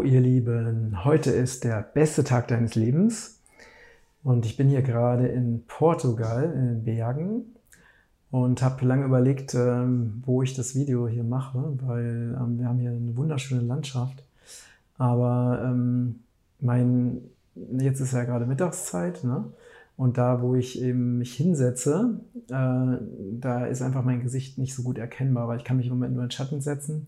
Hallo ihr Lieben, heute ist der beste Tag deines Lebens. Und ich bin hier gerade in Portugal in den Bergen und habe lange überlegt, ähm, wo ich das Video hier mache, weil ähm, wir haben hier eine wunderschöne Landschaft, aber ähm, mein, jetzt ist ja gerade Mittagszeit ne? und da, wo ich eben mich hinsetze, äh, da ist einfach mein Gesicht nicht so gut erkennbar, weil ich kann mich im Moment nur in Schatten setzen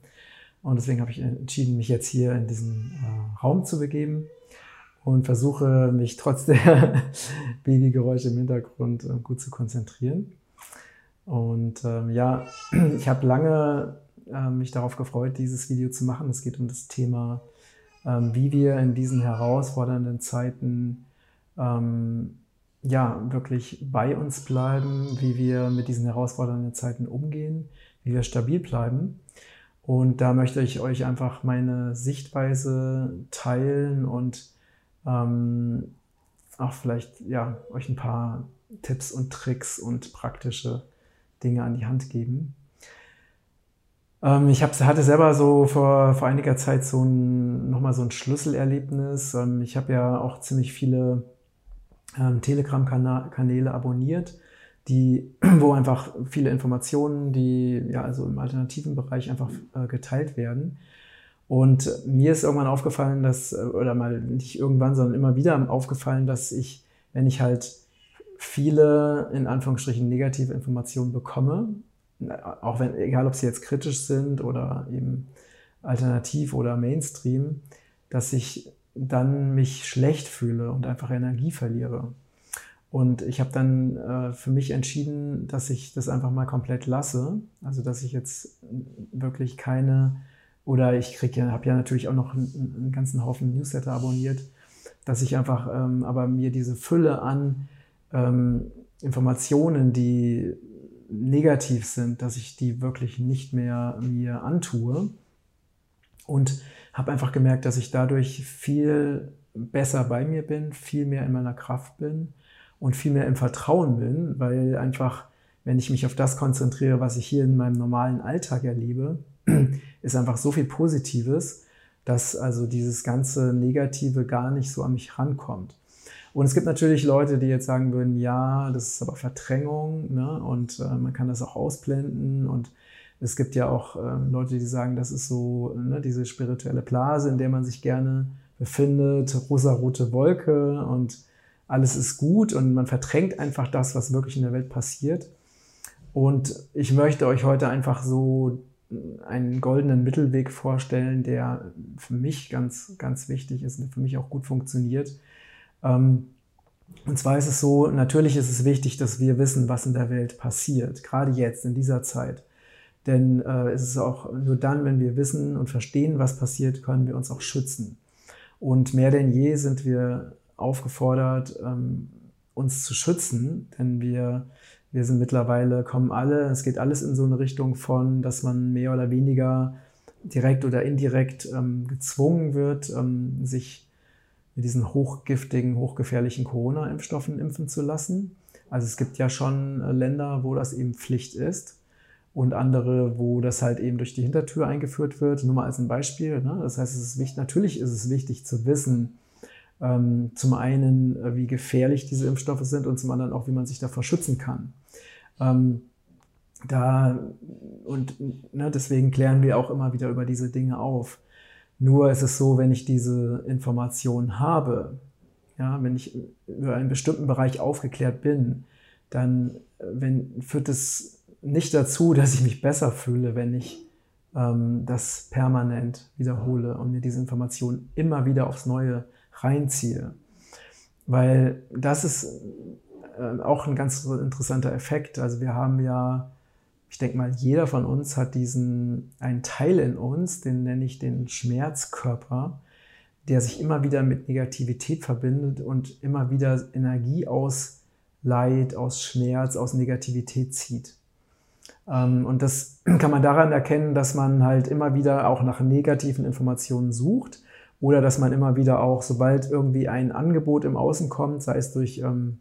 und deswegen habe ich entschieden, mich jetzt hier in diesen äh, Raum zu begeben und versuche mich trotz der Babygeräusche im Hintergrund äh, gut zu konzentrieren. Und ähm, ja, ich habe lange äh, mich darauf gefreut, dieses Video zu machen. Es geht um das Thema, ähm, wie wir in diesen herausfordernden Zeiten ähm, ja wirklich bei uns bleiben, wie wir mit diesen herausfordernden Zeiten umgehen, wie wir stabil bleiben. Und da möchte ich euch einfach meine Sichtweise teilen und ähm, auch vielleicht ja, euch ein paar Tipps und Tricks und praktische Dinge an die Hand geben. Ähm, ich hab, hatte selber so vor, vor einiger Zeit so ein, nochmal so ein Schlüsselerlebnis. Ähm, ich habe ja auch ziemlich viele ähm, Telegram-Kanäle abonniert die, wo einfach viele Informationen, die ja also im alternativen Bereich einfach äh, geteilt werden. Und mir ist irgendwann aufgefallen, dass, äh, oder mal nicht irgendwann, sondern immer wieder aufgefallen, dass ich, wenn ich halt viele, in Anführungsstrichen, negative Informationen bekomme, auch wenn, egal ob sie jetzt kritisch sind oder eben alternativ oder Mainstream, dass ich dann mich schlecht fühle und einfach Energie verliere. Und ich habe dann äh, für mich entschieden, dass ich das einfach mal komplett lasse. Also dass ich jetzt wirklich keine oder ich kriege ja, habe ja natürlich auch noch einen, einen, ganzen Haufen Newsletter abonniert, dass ich einfach ähm, aber mir diese Fülle an ähm, Informationen, die negativ sind, dass ich die wirklich nicht mehr mir antue. Und habe einfach gemerkt, dass ich dadurch viel besser bei mir bin, viel mehr in meiner Kraft bin und viel mehr im Vertrauen bin, weil einfach, wenn ich mich auf das konzentriere, was ich hier in meinem normalen Alltag erlebe, ist einfach so viel Positives, dass also dieses ganze Negative gar nicht so an mich rankommt. Und es gibt natürlich Leute, die jetzt sagen würden, ja, das ist aber Verdrängung ne? und äh, man kann das auch ausblenden. Und es gibt ja auch äh, Leute, die sagen, das ist so ne, diese spirituelle Blase, in der man sich gerne befindet, rosarote Wolke und alles ist gut und man verdrängt einfach das, was wirklich in der Welt passiert. Und ich möchte euch heute einfach so einen goldenen Mittelweg vorstellen, der für mich ganz, ganz wichtig ist und für mich auch gut funktioniert. Ähm, und zwar ist es so, natürlich ist es wichtig, dass wir wissen, was in der Welt passiert, gerade jetzt, in dieser Zeit. Denn äh, es ist auch nur dann, wenn wir wissen und verstehen, was passiert, können wir uns auch schützen. Und mehr denn je sind wir aufgefordert, ähm, uns zu schützen, denn wir, wir sind mittlerweile, kommen alle, es geht alles in so eine Richtung von, dass man mehr oder weniger direkt oder indirekt ähm, gezwungen wird, ähm, sich mit diesen hochgiftigen, hochgefährlichen Corona-Impfstoffen impfen zu lassen. Also es gibt ja schon äh, Länder, wo das eben Pflicht ist und andere, wo das halt eben durch die Hintertür eingeführt wird. Nur mal als ein Beispiel. Ne? Das heißt, es ist wichtig, natürlich ist es wichtig zu wissen, zum einen, äh, wie gefährlich diese Impfstoffe sind und zum anderen auch, wie man sich davor schützen kann. Ähm, da, und ne, deswegen klären wir auch immer wieder über diese Dinge auf. Nur ist es so, wenn ich diese Information habe, ja, wenn ich über einen bestimmten Bereich aufgeklärt bin, dann äh, wenn, führt es nicht dazu, dass ich mich besser fühle, wenn ich ähm, das permanent wiederhole und mir diese Information immer wieder aufs Neue reinziehe. Weil das ist äh, auch ein ganz interessanter Effekt. Also wir haben ja, ich denke mal, jeder von uns hat diesen, einen Teil in uns, den nenne ich den Schmerzkörper, der sich immer wieder mit Negativität verbindet und immer wieder Energie aus Leid, aus Schmerz, aus Negativität zieht. Ähm, und das kann man daran erkennen, dass man halt immer wieder auch nach negativen Informationen sucht oder dass man immer wieder auch, sobald irgendwie ein Angebot im Außen kommt, sei es durch ähm,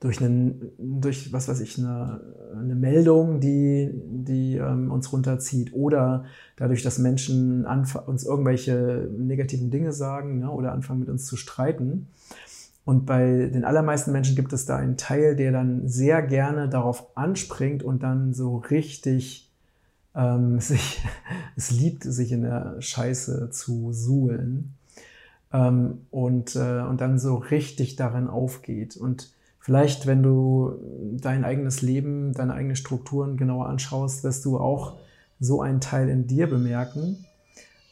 durch, einen, durch was weiß ich, eine, eine Meldung, die, die ähm, uns runterzieht oder dadurch, dass Menschen uns irgendwelche negativen Dinge sagen ne, oder anfangen mit uns zu streiten. Und bei den allermeisten Menschen gibt es da einen Teil, der dann sehr gerne darauf anspringt und dann so richtig ähm, sich, es liebt, sich in der Scheiße zu suhlen ähm, und, äh, und dann so richtig darin aufgeht. Und vielleicht, wenn du dein eigenes Leben, deine eigenen Strukturen genauer anschaust, wirst du auch so einen Teil in dir bemerken.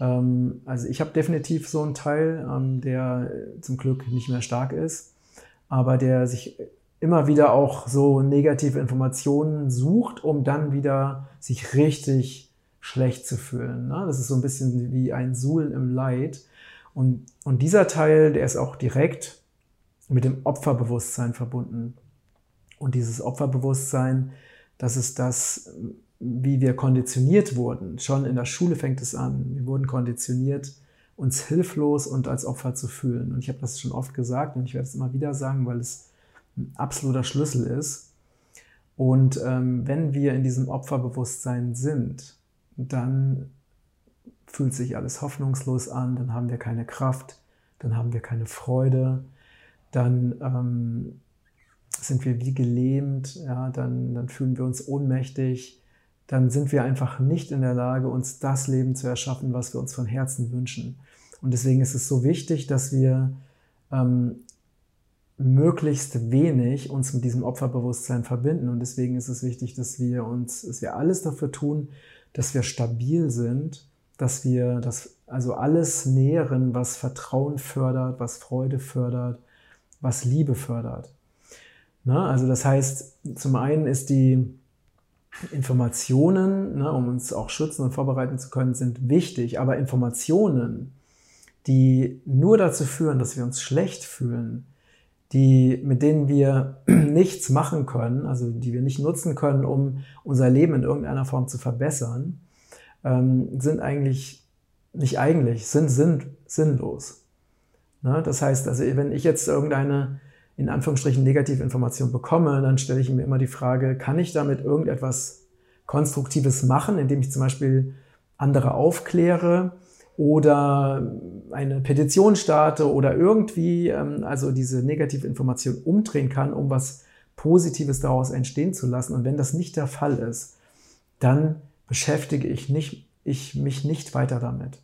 Ähm, also ich habe definitiv so einen Teil, ähm, der zum Glück nicht mehr stark ist, aber der sich immer wieder auch so negative Informationen sucht, um dann wieder sich richtig schlecht zu fühlen. Ne? Das ist so ein bisschen wie ein Suhlen im Leid. Und, und dieser Teil, der ist auch direkt mit dem Opferbewusstsein verbunden. Und dieses Opferbewusstsein, das ist das, wie wir konditioniert wurden. Schon in der Schule fängt es an. Wir wurden konditioniert, uns hilflos und als Opfer zu fühlen. Und ich habe das schon oft gesagt und ich werde es immer wieder sagen, weil es ein absoluter Schlüssel ist. Und ähm, wenn wir in diesem Opferbewusstsein sind, dann fühlt sich alles hoffnungslos an, dann haben wir keine Kraft, dann haben wir keine Freude, dann ähm, sind wir wie gelähmt, ja, dann, dann fühlen wir uns ohnmächtig, dann sind wir einfach nicht in der Lage, uns das Leben zu erschaffen, was wir uns von Herzen wünschen. Und deswegen ist es so wichtig, dass wir ähm, möglichst wenig uns mit diesem Opferbewusstsein verbinden. Und deswegen ist es wichtig, dass wir uns, dass wir alles dafür tun, dass wir stabil sind, dass wir das, also alles nähren, was Vertrauen fördert, was Freude fördert, was Liebe fördert. Na, also das heißt, zum einen ist die Informationen, ne, um uns auch schützen und vorbereiten zu können, sind wichtig, aber Informationen, die nur dazu führen, dass wir uns schlecht fühlen, die, mit denen wir nichts machen können, also die wir nicht nutzen können, um unser Leben in irgendeiner Form zu verbessern, ähm, sind eigentlich, nicht eigentlich, sind, sind sinnlos. Ne? Das heißt, also wenn ich jetzt irgendeine in Anführungsstrichen negative Information bekomme, dann stelle ich mir immer die Frage, kann ich damit irgendetwas Konstruktives machen, indem ich zum Beispiel andere aufkläre oder eine Petition starte oder irgendwie ähm, also diese negative Information umdrehen kann, um was Positives daraus entstehen zu lassen. Und wenn das nicht der Fall ist, dann beschäftige ich, nicht, ich mich nicht weiter damit.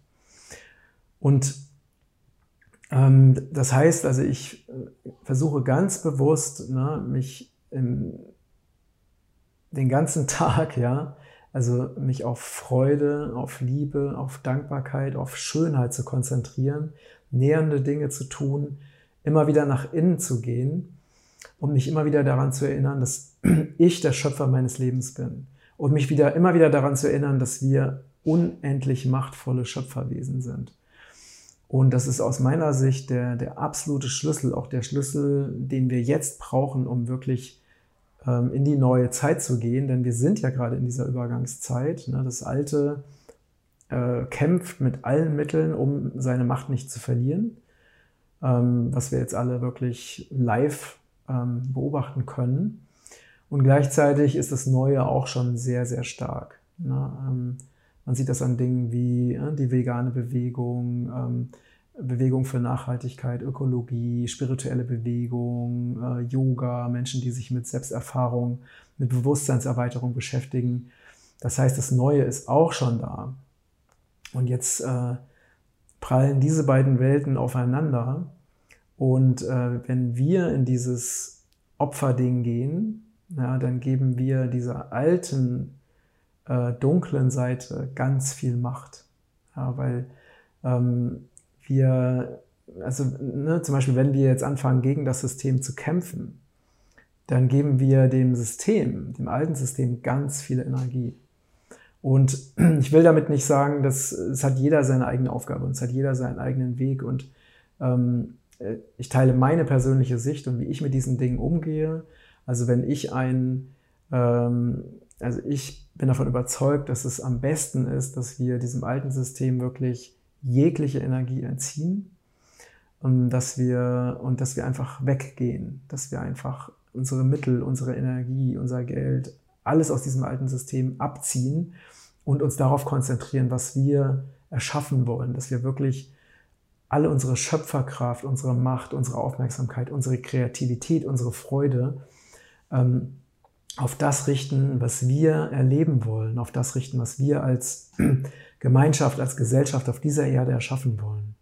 Und ähm, das heißt, also ich äh, versuche ganz bewusst, ne, mich im, den ganzen Tag, ja, also mich auf Freude, auf Liebe, auf Dankbarkeit, auf Schönheit zu konzentrieren, nähernde Dinge zu tun, immer wieder nach innen zu gehen und mich immer wieder daran zu erinnern, dass ich der Schöpfer meines Lebens bin und mich wieder immer wieder daran zu erinnern, dass wir unendlich machtvolle Schöpferwesen sind. Und das ist aus meiner Sicht der, der absolute Schlüssel, auch der Schlüssel, den wir jetzt brauchen, um wirklich in die neue Zeit zu gehen. Denn wir sind ja gerade in dieser Übergangszeit. Ne? Das Alte äh, kämpft mit allen Mitteln, um seine Macht nicht zu verlieren. Ähm, was wir jetzt alle wirklich live ähm, beobachten können. Und gleichzeitig ist das Neue auch schon sehr, sehr stark. Ne? Ähm, man sieht das an Dingen wie äh, die vegane Bewegung, ähm, Bewegung für Nachhaltigkeit, Ökologie, spirituelle Bewegung, äh, Yoga, Menschen, die sich mit Selbsterfahrung, mit Bewusstseinserweiterung beschäftigen. Das heißt, das Neue ist auch schon da. Und jetzt äh, prallen diese beiden Welten aufeinander. Und äh, wenn wir in dieses Opferding gehen, ja, dann geben wir dieser alten äh, dunklen Seite ganz viel Macht. Ja, weil ähm, wir, also ne, zum Beispiel, wenn wir jetzt anfangen, gegen das System zu kämpfen, dann geben wir dem System, dem alten System, ganz viel Energie. Und ich will damit nicht sagen, dass es hat jeder seine eigene Aufgabe und es hat jeder seinen eigenen Weg. Und ähm, ich teile meine persönliche Sicht und wie ich mit diesen Dingen umgehe. Also wenn ich ein ähm, also ich bin davon überzeugt, dass es am besten ist, dass wir diesem alten System wirklich jegliche Energie entziehen und dass wir, und dass wir einfach weggehen, dass wir einfach unsere Mittel, unsere Energie, unser Geld, alles aus diesem alten System abziehen und uns darauf konzentrieren, was wir erschaffen wollen, dass wir wirklich alle unsere Schöpferkraft, unsere Macht, unsere Aufmerksamkeit, unsere Kreativität, unsere Freude ähm, auf das richten, was wir erleben wollen, auf das richten, was wir als Gemeinschaft, als Gesellschaft auf dieser Erde erschaffen wollen.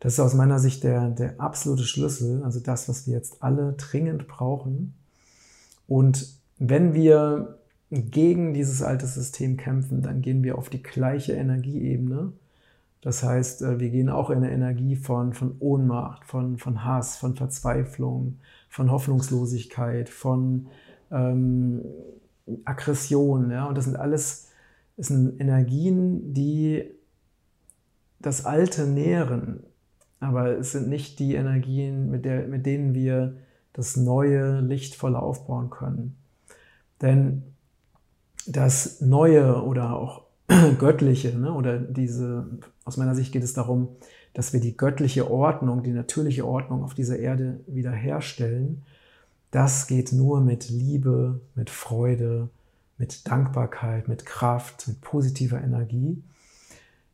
Das ist aus meiner Sicht der, der absolute Schlüssel, also das, was wir jetzt alle dringend brauchen. Und wenn wir gegen dieses alte System kämpfen, dann gehen wir auf die gleiche Energieebene. Das heißt, äh, wir gehen auch in eine Energie von, von Ohnmacht, von, von Hass, von Verzweiflung, von Hoffnungslosigkeit, von ähm, Aggression. Ja? Und das sind alles das sind Energien, die das Alte nähren. Aber es sind nicht die Energien, mit, der, mit denen wir das neue, lichtvolle aufbauen können. Denn das Neue oder auch Göttliche, ne, oder diese, aus meiner Sicht geht es darum, dass wir die göttliche Ordnung, die natürliche Ordnung auf dieser Erde wiederherstellen. Das geht nur mit Liebe, mit Freude, mit Dankbarkeit, mit Kraft, mit positiver Energie.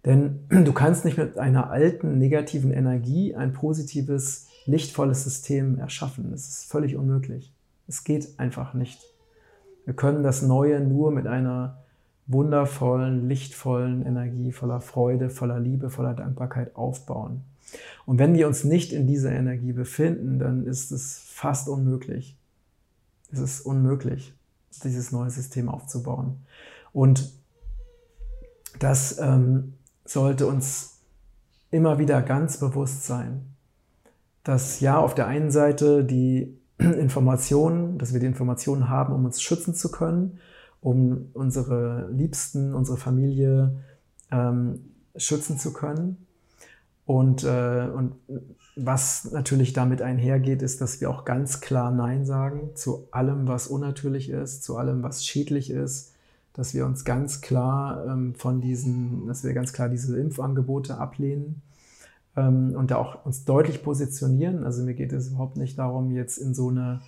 Denn du kannst nicht mit einer alten negativen Energie ein positives, lichtvolles System erschaffen. Das ist völlig unmöglich. Es geht einfach nicht. Wir können das Neue nur mit einer wundervollen, lichtvollen Energie, voller Freude, voller Liebe, voller Dankbarkeit aufbauen. Und wenn wir uns nicht in dieser Energie befinden, dann ist es fast unmöglich. Es ist unmöglich, dieses neue System aufzubauen. Und das ähm, sollte uns immer wieder ganz bewusst sein, dass ja auf der einen Seite die Informationen, dass wir die Informationen haben, um uns schützen zu können, um unsere Liebsten, unsere Familie ähm, schützen zu können. Und, äh, und was natürlich damit einhergeht, ist, dass wir auch ganz klar Nein sagen zu allem, was unnatürlich ist, zu allem, was schädlich ist, dass wir uns ganz klar ähm, von diesen, dass wir ganz klar diese Impfangebote ablehnen ähm, und da auch uns deutlich positionieren. Also mir geht es überhaupt nicht darum, jetzt in so eine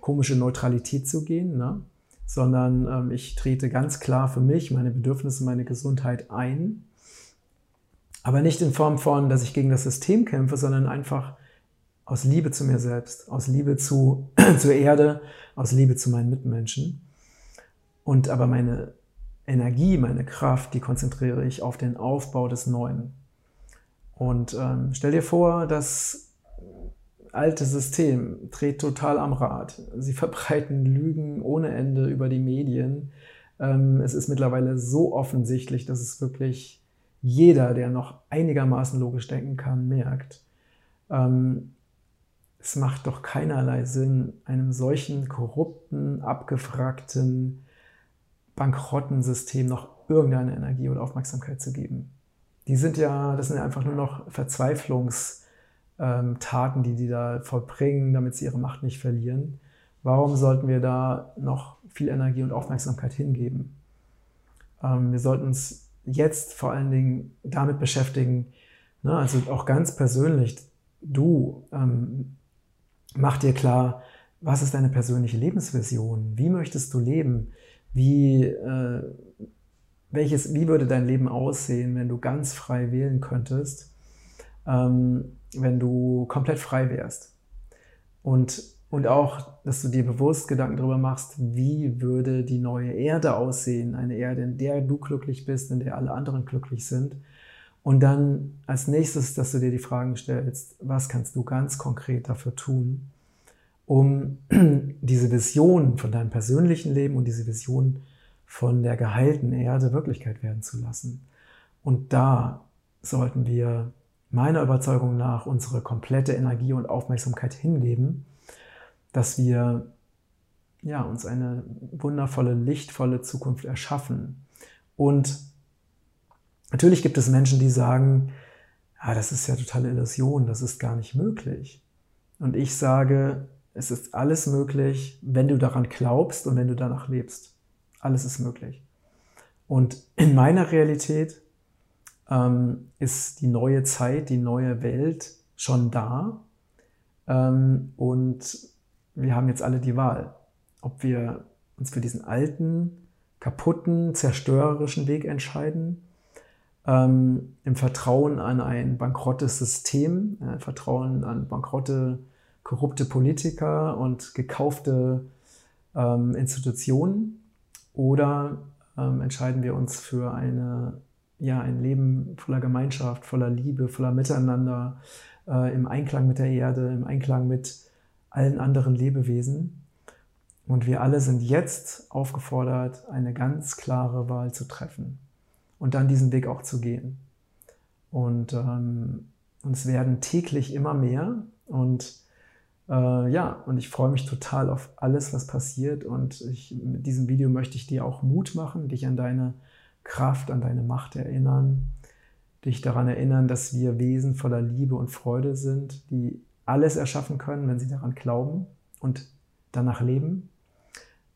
komische Neutralität zu gehen, ne? sondern ähm, ich trete ganz klar für mich, meine Bedürfnisse, meine Gesundheit ein. Aber nicht in Form von, dass ich gegen das System kämpfe, sondern einfach aus Liebe zu mir selbst, aus Liebe zu, zur Erde, aus Liebe zu meinen Mitmenschen. Und aber meine Energie, meine Kraft, die konzentriere ich auf den Aufbau des Neuen. Und ähm, stell dir vor, das alte System dreht total am Rad. Sie verbreiten Lügen ohne Ende über die Medien. Ähm, es ist mittlerweile so offensichtlich, dass es wirklich jeder, der noch einigermaßen logisch denken kann, merkt. Ähm, es macht doch keinerlei Sinn, einem solchen korrupten, abgefragten, bankrotten System noch irgendeine Energie oder Aufmerksamkeit zu geben. Die sind ja, das sind ja einfach nur noch Verzweiflungstaten, die die da vollbringen, damit sie ihre Macht nicht verlieren. Warum sollten wir da noch viel Energie und Aufmerksamkeit hingeben? Ähm, wir sollten uns jetzt vor allen Dingen damit beschäftigen, ne, also auch ganz persönlich, du ähm, mach dir klar, was ist deine persönliche Lebensvision? Wie möchtest du leben? Wie, äh, welches, wie würde dein Leben aussehen, wenn du ganz frei wählen könntest, ähm, wenn du komplett frei wärst? Und, und auch, dass du dir bewusst Gedanken darüber machst, wie würde die neue Erde aussehen? Eine Erde, in der du glücklich bist, in der alle anderen glücklich sind. Und dann als nächstes, dass du dir die Fragen stellst, was kannst du ganz konkret dafür tun, um diese Vision von deinem persönlichen Leben und diese Vision von der geheilten Erde Wirklichkeit werden zu lassen. Und da sollten wir meiner Überzeugung nach unsere komplette Energie und Aufmerksamkeit hingeben, dass wir ja, uns eine wundervolle, lichtvolle Zukunft erschaffen. Und natürlich gibt es Menschen, die sagen, ja, das ist ja totale Illusion, das ist gar nicht möglich. Und ich sage, es ist alles möglich, wenn du daran glaubst und wenn du danach lebst. Alles ist möglich. Und in meiner Realität ähm, ist die neue Zeit, die neue Welt schon da. Ähm, und wir haben jetzt alle die Wahl, ob wir uns für diesen alten, kaputten, zerstörerischen Weg entscheiden, ähm, im Vertrauen an ein bankrottes System, äh, Vertrauen an bankrotte, korrupte Politiker und gekaufte ähm, Institutionen, oder ähm, entscheiden wir uns für eine, ja, ein Leben voller Gemeinschaft, voller Liebe, voller Miteinander, äh, im Einklang mit der Erde, im Einklang mit allen anderen Lebewesen. Und wir alle sind jetzt aufgefordert, eine ganz klare Wahl zu treffen und dann diesen Weg auch zu gehen. Und ähm, es werden täglich immer mehr und äh, ja, und ich freue mich total auf alles, was passiert und ich, mit diesem Video möchte ich dir auch Mut machen, dich an deine Kraft, an deine Macht erinnern, dich daran erinnern, dass wir Wesen voller Liebe und Freude sind, die alles erschaffen können, wenn sie daran glauben und danach leben.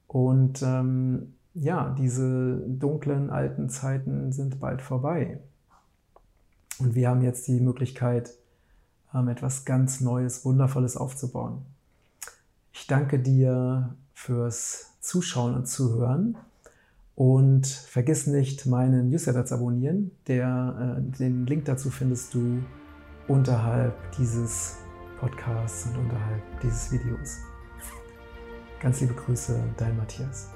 Und ähm, ja, diese dunklen alten Zeiten sind bald vorbei. Und wir haben jetzt die Möglichkeit, ähm, etwas ganz Neues, Wundervolles aufzubauen. Ich danke dir fürs Zuschauen und Zuhören. Und vergiss nicht, meinen Newsletter zu abonnieren. Der, äh, den Link dazu findest du unterhalb dieses Podcasts und unterhalb dieses Videos. Ganz liebe Grüße, dein Matthias.